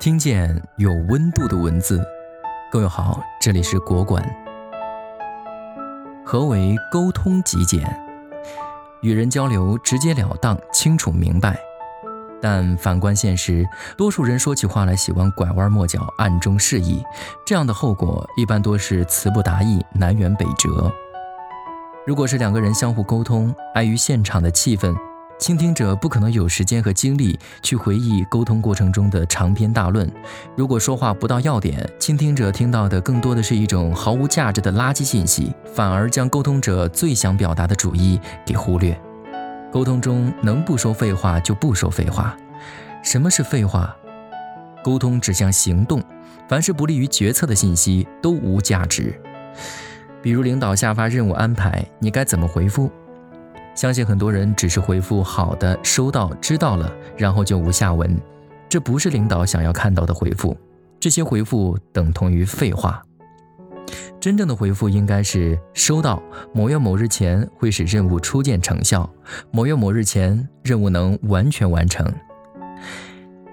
听见有温度的文字。各位好，这里是国馆。何为沟通极简？与人交流直截了当、清楚明白。但反观现实，多数人说起话来喜欢拐弯抹角、暗中示意，这样的后果一般多是词不达意、南辕北辙。如果是两个人相互沟通，碍于现场的气氛，倾听者不可能有时间和精力去回忆沟通过程中的长篇大论。如果说话不到要点，倾听者听到的更多的是一种毫无价值的垃圾信息，反而将沟通者最想表达的主意给忽略。沟通中能不说废话就不说废话。什么是废话？沟通指向行动，凡是不利于决策的信息都无价值。比如领导下发任务安排，你该怎么回复？相信很多人只是回复“好的”“收到”“知道了”，然后就无下文。这不是领导想要看到的回复，这些回复等同于废话。真正的回复应该是“收到，某月某日前会使任务初见成效，某月某日前任务能完全完成”。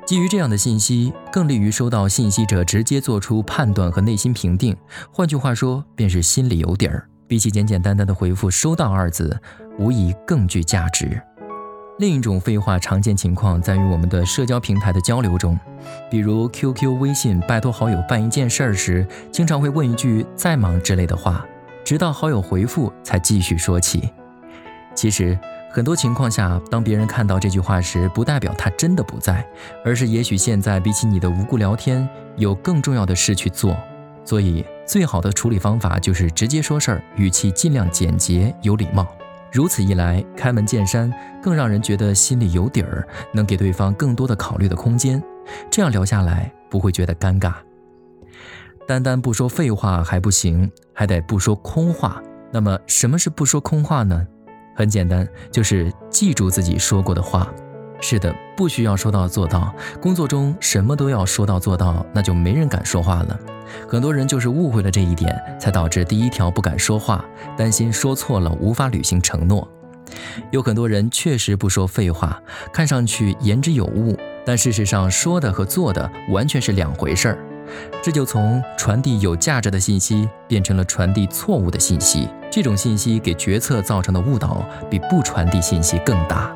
基于这样的信息，更利于收到信息者直接做出判断和内心评定。换句话说，便是心里有底儿。比起简简单单的回复“收到”二字，无疑更具价值。另一种废话常见情况在于我们的社交平台的交流中，比如 QQ、微信拜托好友办一件事儿时，经常会问一句“在忙”之类的话，直到好友回复才继续说起。其实。很多情况下，当别人看到这句话时，不代表他真的不在，而是也许现在比起你的无故聊天，有更重要的事去做。所以，最好的处理方法就是直接说事儿，语气尽量简洁有礼貌。如此一来，开门见山，更让人觉得心里有底儿，能给对方更多的考虑的空间。这样聊下来，不会觉得尴尬。单单不说废话还不行，还得不说空话。那么，什么是不说空话呢？很简单，就是记住自己说过的话。是的，不需要说到做到。工作中什么都要说到做到，那就没人敢说话了。很多人就是误会了这一点，才导致第一条不敢说话，担心说错了无法履行承诺。有很多人确实不说废话，看上去言之有物，但事实上说的和做的完全是两回事儿。这就从传递有价值的信息变成了传递错误的信息。这种信息给决策造成的误导，比不传递信息更大。